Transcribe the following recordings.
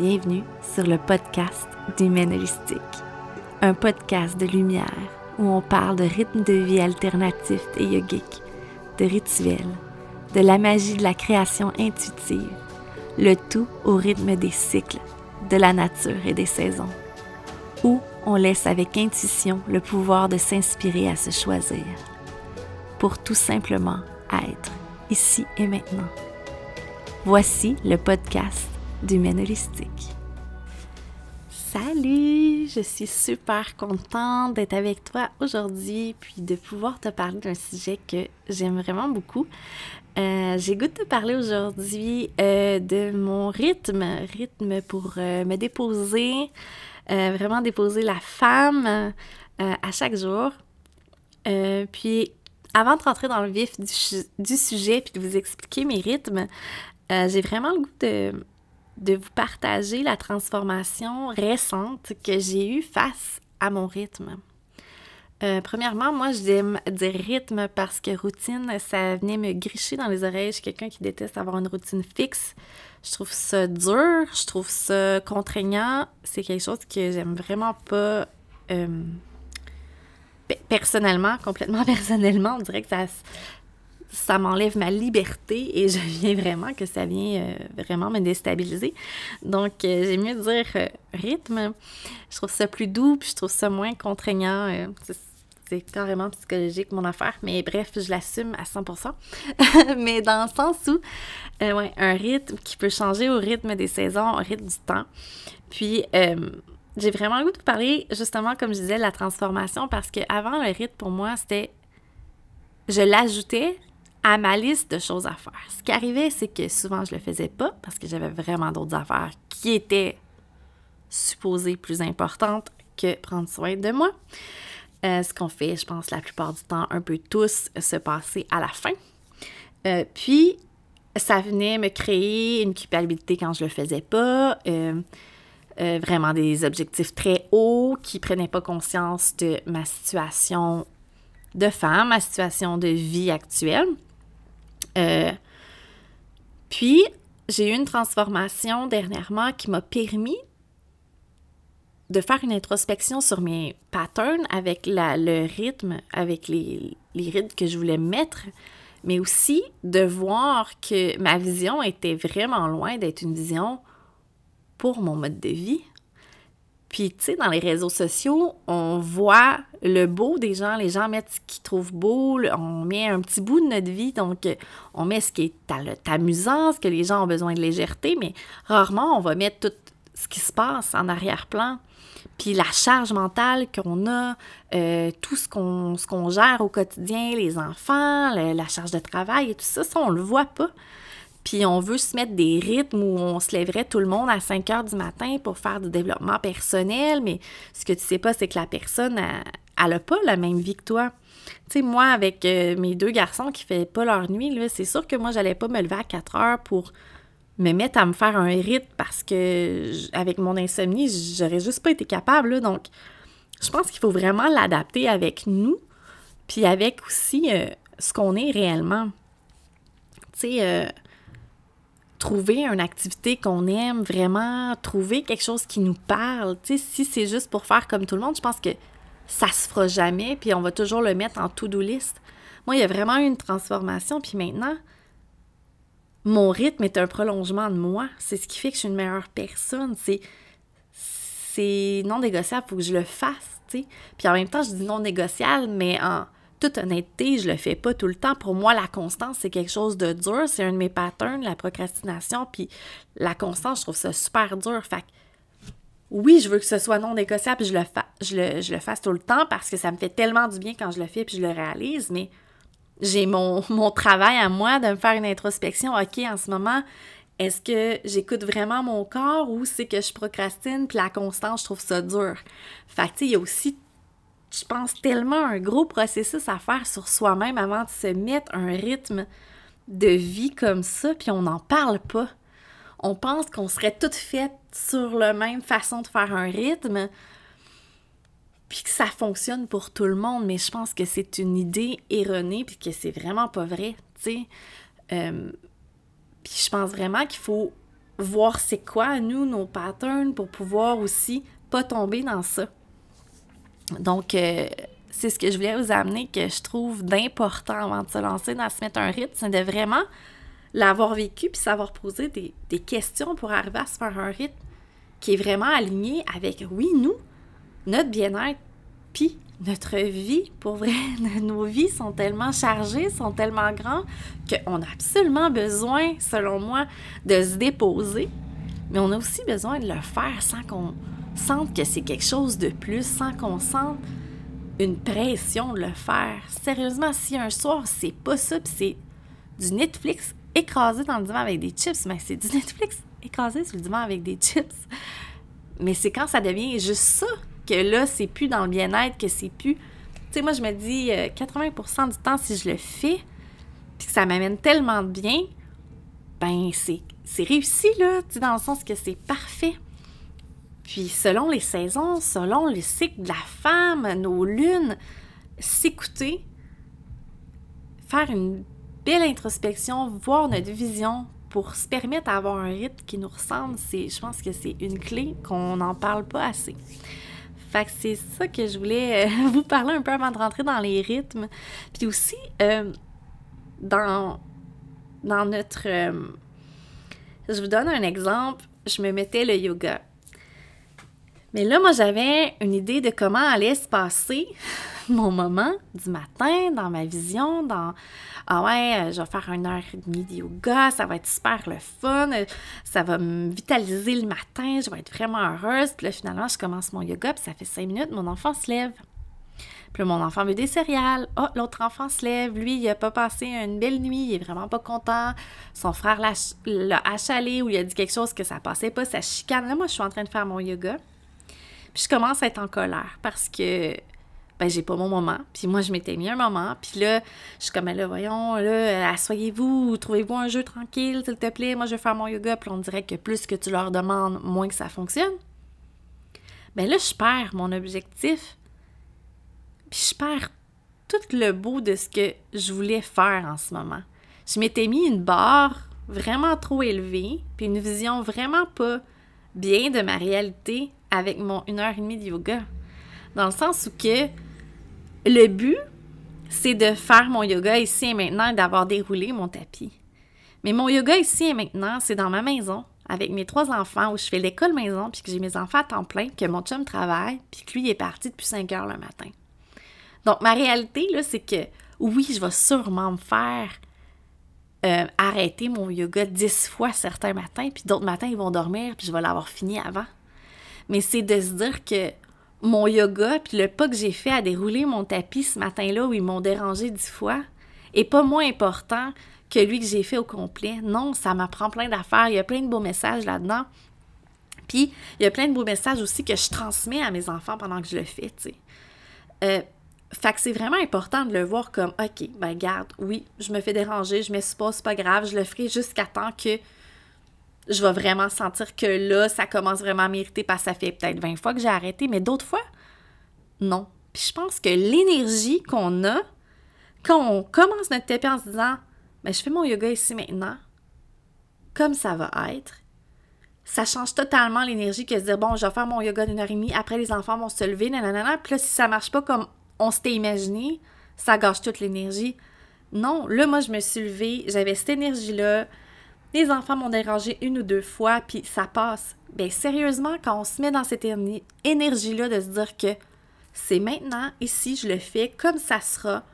Bienvenue sur le podcast d'Humaine Holistique, un podcast de lumière où on parle de rythme de vie alternatif et yogique, de rituels, de la magie de la création intuitive, le tout au rythme des cycles, de la nature et des saisons, où on laisse avec intuition le pouvoir de s'inspirer à se choisir, pour tout simplement être ici et maintenant. Voici le podcast du Holistique. Salut, je suis super contente d'être avec toi aujourd'hui puis de pouvoir te parler d'un sujet que j'aime vraiment beaucoup. Euh, j'ai goût de te parler aujourd'hui euh, de mon rythme, rythme pour euh, me déposer, vraiment déposer la femme à chaque jour. puis avant de rentrer dans le vif du, sujet puis de vous expliquer mes rythmes, j'ai vraiment le goût de, de vous partager la transformation récente que j'ai eue face à mon rythme. Euh, premièrement, moi, j'aime dire rythme parce que routine, ça venait me gricher dans les oreilles. Je quelqu'un qui déteste avoir une routine fixe. Je trouve ça dur, je trouve ça contraignant. C'est quelque chose que j'aime vraiment pas. Euh, personnellement, complètement personnellement, on dirait que ça, ça m'enlève ma liberté et je viens vraiment que ça vient euh, vraiment me déstabiliser. Donc, euh, j'ai mieux dire euh, rythme. Je trouve ça plus doux, puis je trouve ça moins contraignant. c'est carrément psychologique, mon affaire. Mais bref, je l'assume à 100%. mais dans le sens où, ouais, un rythme qui peut changer au rythme des saisons, au rythme du temps. Puis, j'ai vraiment le goût de vous parler, justement, comme je disais, de la transformation, parce qu'avant, le rythme, pour moi, c'était je l'ajoutais à ma liste de choses à faire. Ce qui arrivait, c'est que souvent je le faisais pas parce que j'avais vraiment d'autres affaires qui étaient supposées plus importantes que prendre soin de moi. Euh, ce qu'on fait, je pense, la plupart du temps, un peu tous, se passer à la fin. Euh, puis, ça venait me créer une culpabilité quand je le faisais pas. Euh, vraiment des objectifs très hauts qui prenaient pas conscience de ma situation de femme, ma situation de vie actuelle. Euh, puis, j'ai eu une transformation dernièrement qui m'a permis de faire une introspection sur mes patterns avec le rythme, avec les, les rythmes que je voulais mettre, mais aussi de voir que ma vision était vraiment loin d'être une vision pour mon mode de vie. Puis, tu sais, dans les réseaux sociaux, on voit le beau des gens. Les gens mettent ce qu'ils trouvent beau. On met un petit bout de notre vie. Donc, on met ce qui est amusant, ce que les gens ont besoin de légèreté. Mais rarement, on va mettre tout ce qui se passe en arrière-plan. Puis la charge mentale qu'on a, euh, tout ce qu'on gère au quotidien, les enfants, la charge de travail et tout ça, ça, on le voit pas puis on veut se mettre des rythmes où on se lèverait tout le monde à 5 heures du matin pour faire du développement personnel, mais ce que tu sais pas, c'est que la personne, elle, n'a pas la même vie que toi. Tu sais, moi, avec euh, mes deux garçons qui ne font pas leur nuit, c'est sûr que moi, j'allais pas me lever à 4 heures pour me mettre à me faire un rythme parce que avec mon insomnie, j'aurais juste pas été capable. donc, je pense qu'il faut vraiment l'adapter avec nous, puis avec aussi euh, ce qu'on est réellement. Tu sais, euh, trouver une activité qu'on aime, vraiment trouver quelque chose qui nous parle. Si c'est juste pour faire comme tout le monde, je pense que ça se fera jamais, puis on va toujours le mettre en to-do list. Moi, il y a vraiment eu une transformation, puis maintenant, mon rythme est un prolongement de moi. C'est ce qui fait que je suis une meilleure personne. C'est, c'est non négociable, il faut que je le fasse, tu sais. Puis en même temps, je dis non négociable, mais en toute honnêteté, je le fais pas tout le temps. Pour moi, la constance, c'est quelque chose de dur. C'est un de mes patterns, la procrastination. Puis la constance, je trouve ça super dur. Fait oui, je veux que ce soit non négociable, je le, je, le, je le fasse tout le temps parce que ça me fait tellement du bien quand je le fais puis je le réalise, mais j'ai mon, mon travail à moi de me faire une introspection. OK, en ce moment, est-ce que j'écoute vraiment mon corps ou c'est que je procrastine? Puis la constance, je trouve ça dur? Fait que, tu sais, il y a aussi je pense, tellement un gros processus à faire sur soi-même avant de se mettre un rythme de vie comme ça, puis on n'en parle pas. On pense qu'on serait toutes faites sur la même façon de faire un rythme, puis que ça fonctionne pour tout le monde, mais je pense que c'est une idée erronée, puis que c'est vraiment pas vrai, tu sais. Euh, puis je pense vraiment qu'il faut voir c'est quoi, nous, nos patterns, pour pouvoir aussi pas tomber dans ça. Donc, euh, c'est ce que je voulais vous amener, que je trouve d'important avant de se lancer dans se mettre un rythme, c'est de vraiment l'avoir vécu puis savoir poser des, des, questions pour arriver à se faire un rythme qui est vraiment aligné avec, oui, nous, notre bien-être, puis notre vie, pour vrai, nos vies sont tellement chargées, sont tellement grandes, qu'on a absolument besoin, selon moi, de se déposer, mais on a aussi besoin de le faire sans qu'on sente que c'est quelque chose de plus, sans qu'on sente une pression de le faire. Sérieusement, si un soir, c'est pas ça, c'est du Netflix écrasé dans le divan avec des chips, mais c'est du Netflix écrasé sur le divan avec des chips. Mais c'est quand ça devient juste ça que là, c'est plus dans le bien-être, que c'est plus. Tu sais, moi, je me dis 80% du temps, si je le fais, puis que ça m'amène tellement de bien, ben, c'est, réussi, là, dans le sens que c'est parfait. Puis, selon les saisons, selon le cycle de la femme, nos lunes, s'écouter, faire une belle introspection, voir notre vision pour se permettre d'avoir un rythme qui nous ressemble, c'est, je pense que c'est une clé qu'on n'en parle pas assez. Fait que c'est ça que je voulais euh, vous parler un peu avant de rentrer dans les rythmes. Puis aussi, euh, dans, dans notre... Euh, je vous donne un exemple. Je me mettais le yoga. Mais là, moi, j'avais une idée de comment allait se passer mon moment du matin, dans ma vision, dans Ah ouais, euh, je vais faire une heure et demie de yoga, ça va être super le fun, euh, ça va me vitaliser le matin, je vais être vraiment heureuse. Puis là, finalement, je commence mon yoga, puis ça fait cinq minutes, mon enfant se lève. Puis là, mon enfant veut des céréales. Oh, l'autre enfant se lève. Lui, il a pas passé une belle nuit. Il est vraiment pas content. Son frère l'a achalé ou il a dit quelque chose que ça passait pas. Ça chicane. Là, moi, je suis en train de faire mon yoga. Puis je commence à être en colère parce que ben j'ai pas mon moment. Puis moi, je m'étais mis un moment. Puis là, je suis comme, là, voyons, là, asseyez-vous, trouvez-vous un jeu tranquille, s'il te plaît. Moi, je vais faire mon yoga. Puis on dirait que plus que tu leur demandes, moins que ça fonctionne. Ben là, je perds mon objectif. Puis je perds tout le beau de ce que je voulais faire en ce moment. Je m'étais mis une barre vraiment trop élevée, puis une vision vraiment pas bien de ma réalité avec mon une heure et demie de yoga. Dans le sens où que le but, c'est de faire mon yoga ici et maintenant et d'avoir déroulé mon tapis. Mais mon yoga ici et maintenant, c'est dans ma maison, avec mes trois enfants, où je fais l'école maison, puis que j'ai mes enfants à temps plein, que mon chum travaille, puis que lui est parti depuis 5 heures le matin. Donc, ma réalité, là, c'est que oui, je vais sûrement me faire euh, arrêter mon yoga dix fois certains matins, puis d'autres matins, ils vont dormir, puis je vais l'avoir fini avant. Mais c'est de se dire que mon yoga, puis le pas que j'ai fait à dérouler mon tapis ce matin-là où ils m'ont dérangé dix fois, est pas moins important que lui que j'ai fait au complet. Non, ça m'apprend plein d'affaires. Il y a plein de beaux messages là-dedans. Puis, il y a plein de beaux messages aussi que je transmets à mes enfants pendant que je le fais, tu sais. Euh, fait que c'est vraiment important de le voir comme, OK, ben garde, oui, je me fais déranger, je m'expose, c'est pas grave, je le ferai jusqu'à temps que je vais vraiment sentir que là, ça commence vraiment à mériter parce que ça fait peut-être 20 fois que j'ai arrêté, mais d'autres fois, non. Puis je pense que l'énergie qu'on a quand on commence notre tapis en se disant, mais ben, je fais mon yoga ici maintenant, comme ça va être, ça change totalement l'énergie que de dire, bon, je vais faire mon yoga d'une heure et demie, après les enfants vont se lever, nanana, puis là, si ça marche pas comme on s'était imaginé, ça gâche toute l'énergie. Non, là, moi, je me suis levée, j'avais cette énergie-là, les enfants m'ont dérangé une ou deux fois, puis ça passe. Bien, sérieusement, quand on se met dans cette énergie-là de se dire que c'est maintenant, ici, je le fais comme ça sera,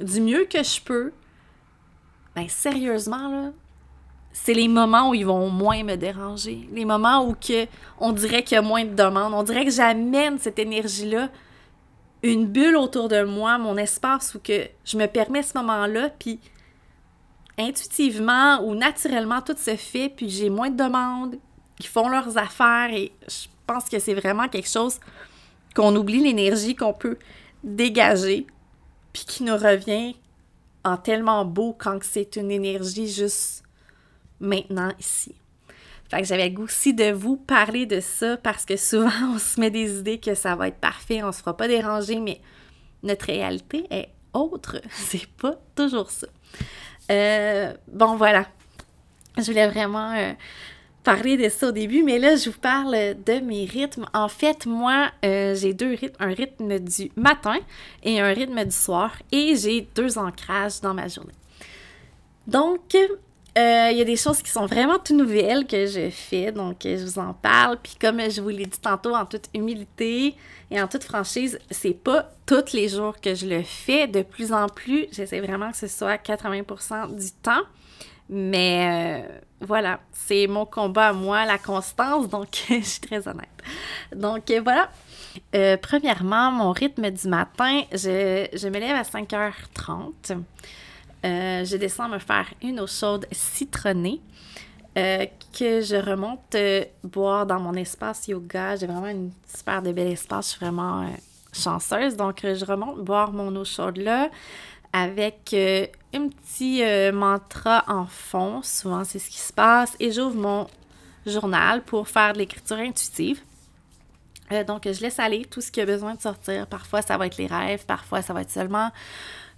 du mieux que je peux, bien, sérieusement, là, c'est les moments où ils vont moins me déranger. Les moments où on dirait qu'il y a moins de demandes. On dirait que j'amène cette énergie-là, une bulle autour de moi, mon espace où que je me permets ce moment-là, puis intuitivement ou naturellement, tout se fait, puis j'ai moins de demandes, qui font leurs affaires, et je pense que c'est vraiment quelque chose qu'on oublie l'énergie qu'on peut dégager, puis qui nous revient en tellement beau quand c'est une énergie juste maintenant ici. Fait que j'avais goût aussi de vous parler de ça parce que souvent on se met des idées que ça va être parfait, on se fera pas déranger, mais notre réalité est autre. C'est pas toujours ça. Euh, bon, voilà. Je voulais vraiment euh, parlé de ça au début, mais là, je vous parle de mes rythmes. En fait, moi, euh, j'ai deux rythmes, un rythme du matin et un rythme du soir, et j'ai deux ancrages dans ma journée. Donc, euh, il y a des choses qui sont vraiment tout nouvelles que je fais, donc je vous en parle. Puis comme je vous l'ai dit tantôt, en toute humilité et en toute franchise, c'est pas tous les jours que je le fais. De plus en plus, j'essaie vraiment que ce soit 80% du temps. Mais euh, voilà, c'est mon combat à moi, la constance, donc je suis très honnête. Donc euh, voilà. Euh, premièrement, mon rythme du matin, je, je me lève à 5h30. Je descends me faire une eau chaude citronnée que je remonte boire dans mon espace yoga. J'ai vraiment une super de bel espace. Je suis vraiment chanceuse. Donc, je remonte boire mon eau chaude là avec euh, un petit euh, mantra en fond. Souvent, c'est ce qui se passe. Et j'ouvre mon journal pour faire de l'écriture intuitive. Euh, donc, je laisse aller tout ce qui a besoin de sortir. Parfois, ça va être les rêves. Parfois, ça va être seulement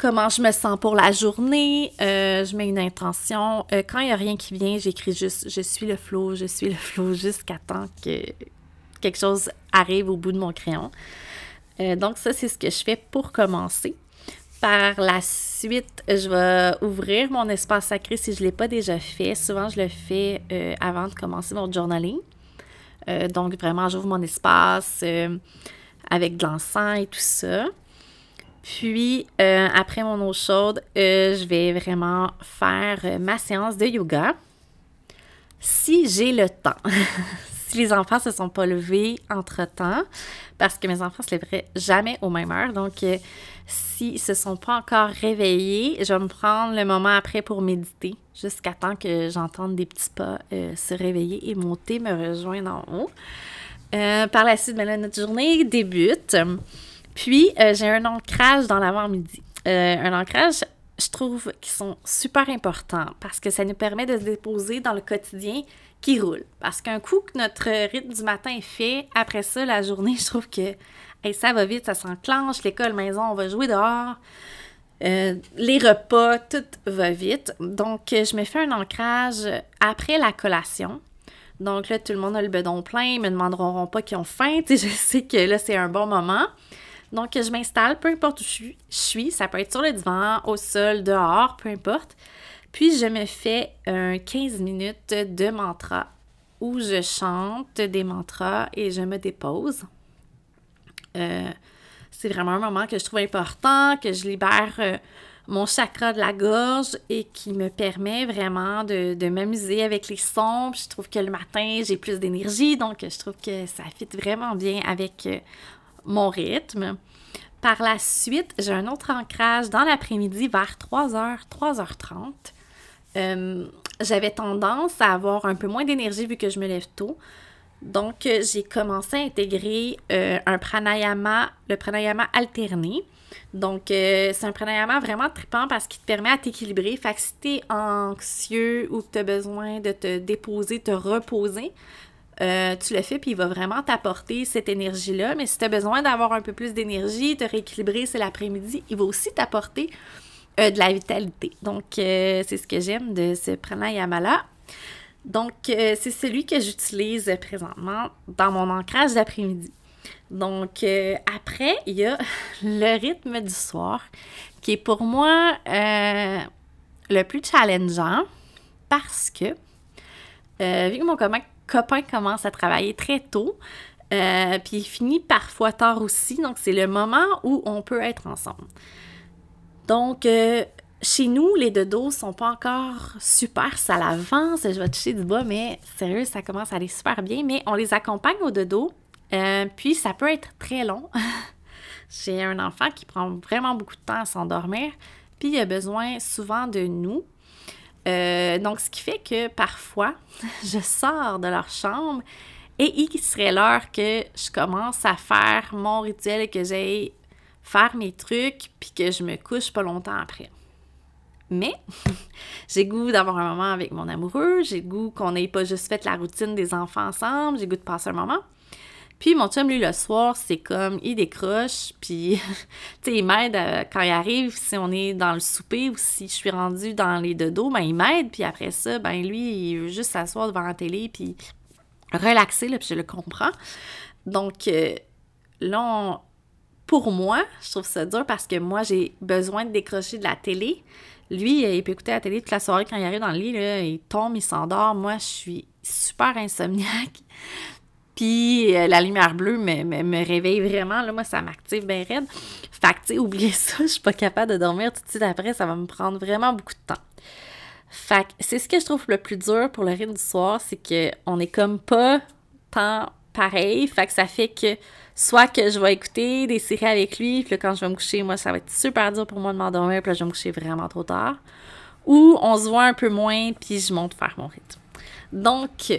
comment je me sens pour la journée. je mets une intention. quand il n'y a rien qui vient, j'écris juste je suis le flot, je suis le flot jusqu'à temps que quelque chose arrive au bout de mon crayon. donc, ça, c'est ce que je fais pour commencer. Par la suite, je vais ouvrir mon espace sacré si je ne l'ai pas déjà fait. Souvent, je le fais euh, avant de commencer mon journaling. Euh, donc, vraiment, j'ouvre mon espace euh, avec de l'encens et tout ça. Puis, après mon eau chaude, je vais vraiment faire ma séance de yoga. Si j'ai le temps. si les enfants se sont pas levés entre-temps, parce que mes enfants se lèveraient jamais aux mêmes heures. Donc, S'ils se sont pas encore réveillés, je vais me prendre le moment après pour méditer, jusqu'à temps que j'entende des petits pas euh, se réveiller et monter, me rejoindre en haut. Euh, par la suite, ben notre journée débute. Puis, euh, j'ai un ancrage dans l'avant-midi. un ancrage, je trouve, qui sont super importants parce que ça nous permet de se déposer dans le quotidien qui roule. Parce qu'un coup que notre rythme du matin est fait, après ça, la journée, je trouve que ça va vite, ça s'enclenche, l'école, maison, on va jouer dehors. Euh, les repas, tout va vite. Donc, je me fais un ancrage après la collation. Donc là, tout le monde a le bedon plein, ils me demanderont pas qu'ils ont faim. je sais que là, c'est un bon moment. Donc, je m'installe, peu importe où je suis. Ça peut être sur le divan, au sol, dehors, peu importe. Puis, je me fais un 15 minutes de mantra où je chante des mantras et je me dépose. Euh, c'est vraiment un moment que je trouve important, que je libère euh, mon chakra de la gorge et qui me permet vraiment de, m'amuser avec les sons. je trouve que le matin, j'ai plus d'énergie, donc je trouve que ça fit vraiment bien avec euh, mon rythme. Par la suite, j'ai un autre ancrage dans l'après-midi vers 3h, 3h30. J'avais tendance à avoir un peu moins d'énergie vu que je me lève tôt. Donc, euh, j'ai commencé à intégrer euh, un pranayama, le pranayama alterné. Donc, euh, c'est un pranayama vraiment trippant parce qu'il te permet à t'équilibrer. Fait que si anxieux ou que tu as besoin de te déposer, te reposer, tu le fais puis il va vraiment t'apporter cette énergie-là. Mais si tu as besoin d'avoir un peu plus d'énergie, te rééquilibrer, c'est l'après-midi, il va aussi t'apporter de la vitalité. Donc, c'est ce que j'aime de ce pranayama-là. Donc, euh, c'est celui que j'utilise présentement dans mon ancrage d'après-midi. Donc, euh, après, il y a le rythme du soir, qui est pour moi euh, le plus challengeant parce que, vu que mon copain commence à travailler très tôt, puis il finit parfois tard aussi, donc c'est le moment où on peut être ensemble. Donc, chez nous, les dodos sont pas encore super, ça l'avance, je vais toucher du bois, mais sérieux, ça commence à aller super bien, mais on les accompagne au dodo, euh, puis ça peut être très long. J'ai un enfant qui prend vraiment beaucoup de temps à s'endormir, puis il a besoin souvent de nous. Euh, donc, ce qui fait que parfois, je sors de leur chambre et il serait l'heure que je commence à faire mon rituel et que j'aille faire mes trucs, puis que je me couche pas longtemps après. Mais j'ai goût d'avoir un moment avec mon amoureux, j'ai goût qu'on n'ait pas juste fait la routine des enfants ensemble, j'ai goût de passer un moment. Puis mon chum, lui, le soir, c'est comme, il décroche, puis, tu sais, il m'aide quand il arrive, si on est dans le souper ou si je suis rendue dans les deux dos, ben il m'aide, puis après ça, ben lui, il veut juste s'asseoir devant la télé, puis relaxer, là, puis je le comprends. Donc, euh, là, pour moi, je trouve ça dur parce que moi, j'ai besoin de décrocher de la télé. Lui, il peut écouter la télé toute la soirée quand il arrive dans le lit, là, il tombe, il s'endort. Moi, je suis super insomniaque. Puis euh, la lumière bleue me, me, réveille vraiment. Là, moi, ça m'active bien raide. Fait que, tu sais, oubliez ça, je suis pas capable de dormir tout de suite après. Ça va me prendre vraiment beaucoup de temps. Fait que c'est ce que je trouve le plus dur pour le rythme du soir, c'est qu'on est comme pas tant pareil. Fait que ça fait que soit que je vais écouter des séries avec lui, puis quand je vais me coucher, moi, ça va être super dur pour moi de m'endormir, puis là, je vais me coucher vraiment trop tard. Ou on se voit un peu moins, puis je monte faire mon rythme. Donc,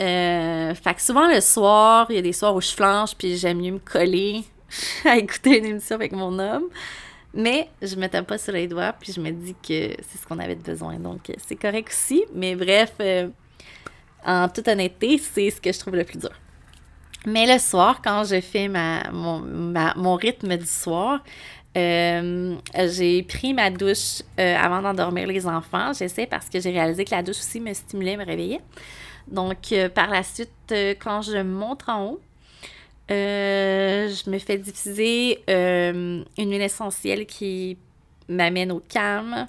euh, fait que souvent le soir, il y a des soirs où je flanche, puis j'aime mieux me coller à écouter une émission avec mon homme. Mais je me tape pas sur les doigts, puis je me dis que c'est ce qu'on avait besoin. Donc, c'est correct aussi. Mais bref, euh, en toute honnêteté, c'est ce que je trouve le plus dur. Mais le soir, quand je fais ma, mon, rythme du soir, euh, j'ai pris ma douche avant d'endormir les enfants. J'essaie parce que j'ai réalisé que la douche aussi me stimulait, me réveillait. Donc, euh, par la suite, euh, quand je monte en haut, euh, je me fais diffuser une huile essentielle qui m'amène au calme.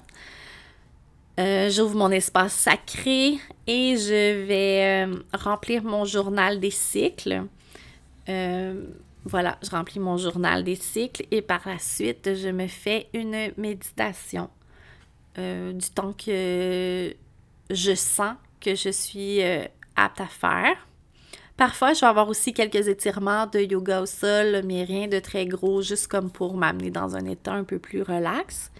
J'ouvre mon espace sacré et je vais remplir mon journal des cycles. voilà, je remplis mon journal des cycles et par la suite, je me fais une méditation du temps que je sens que je suis euh, apte à faire. Parfois, je vais avoir aussi quelques étirements de yoga au sol, mais rien de très gros, juste comme pour m'amener dans un état un peu plus relax.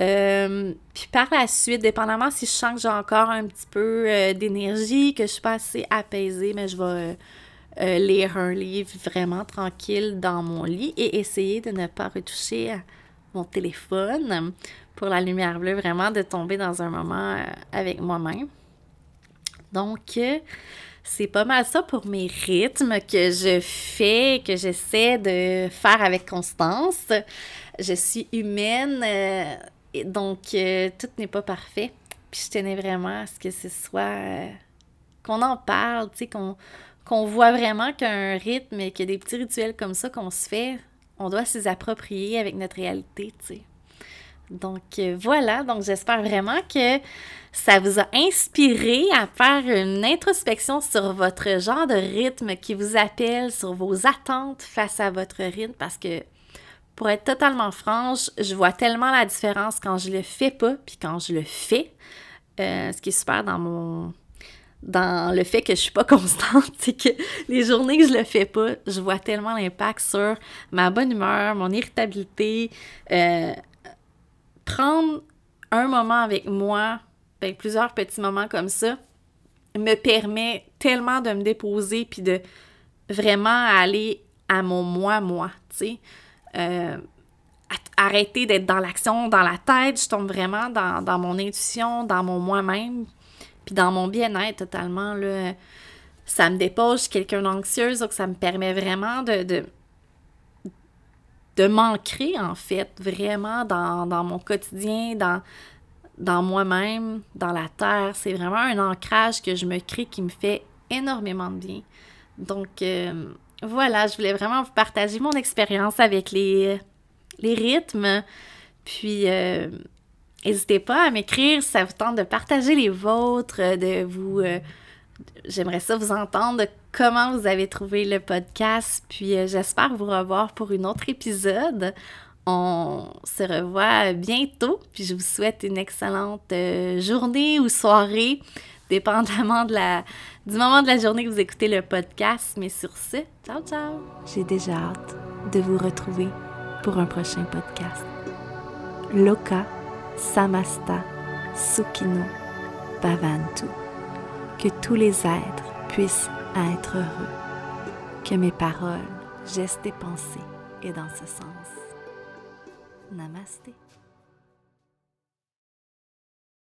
Euh, puis par la suite, dépendamment si je sens que j'ai encore un petit peu euh, d'énergie, que je suis pas assez apaisée, mais je vais lire un livre vraiment tranquille dans mon lit et essayer de ne pas retoucher mon téléphone pour la lumière bleue, vraiment de tomber dans un moment avec moi-même. Donc, euh, c'est pas mal ça pour mes rythmes que je fais, que j'essaie de faire avec constance. Je suis humaine, euh, donc euh, tout n'est pas parfait. Puis je tenais vraiment à ce que ce soit. qu'on en parle, tu sais, qu'on qu'on voit vraiment qu'un rythme et qu'il y a des petits rituels comme ça qu'on se fait, on doit s'y approprier avec notre réalité, tu sais. Donc euh, voilà, donc j'espère vraiment que ça vous a inspiré à faire une introspection sur votre genre de rythme qui vous appelle, sur vos attentes face à votre rythme, parce que pour être totalement franche, je vois tellement la différence quand je le fais pas, puis quand je le fais. Euh, ce qui est super dans mon dans le fait que je suis pas constante, c'est que les journées que je le fais pas, je vois tellement l'impact sur ma bonne humeur, mon irritabilité, euh, prendre un moment avec moi, ben, plusieurs petits moments comme ça, me permet tellement de me déposer puis de vraiment aller à mon moi-moi, tu sais. Euh, arrêter d'être dans l'action, dans la tête, je tombe vraiment dans, mon intuition, dans mon moi-même, puis dans mon bien-être totalement, là. Ça me dépose, je suis quelqu'un d'anxieuse, donc ça me permet vraiment de m'ancrer, en fait, vraiment dans, mon quotidien, dans, dans moi-même, dans la terre. C'est vraiment un ancrage que je me crée qui me fait énormément de bien. Donc, euh, voilà, je voulais vraiment vous partager mon expérience avec les, les rythmes. Puis, euh, n'hésitez pas à m'écrire si ça vous tente de partager les vôtres, de vous... Euh, j'aimerais ça vous entendre comment vous avez trouvé le podcast. Puis euh, j'espère vous revoir pour un autre épisode. On se revoit bientôt. Puis je vous souhaite une excellente euh, journée ou soirée, dépendamment du moment de la journée que vous écoutez le podcast. Mais sur ce, ciao ciao! J'ai déjà hâte de vous retrouver pour un prochain podcast. Loka Samasta Sukino Bhavantu. Que tous les êtres puissent à être heureux, que mes paroles, gestes et pensées aient dans ce sens. Namasté.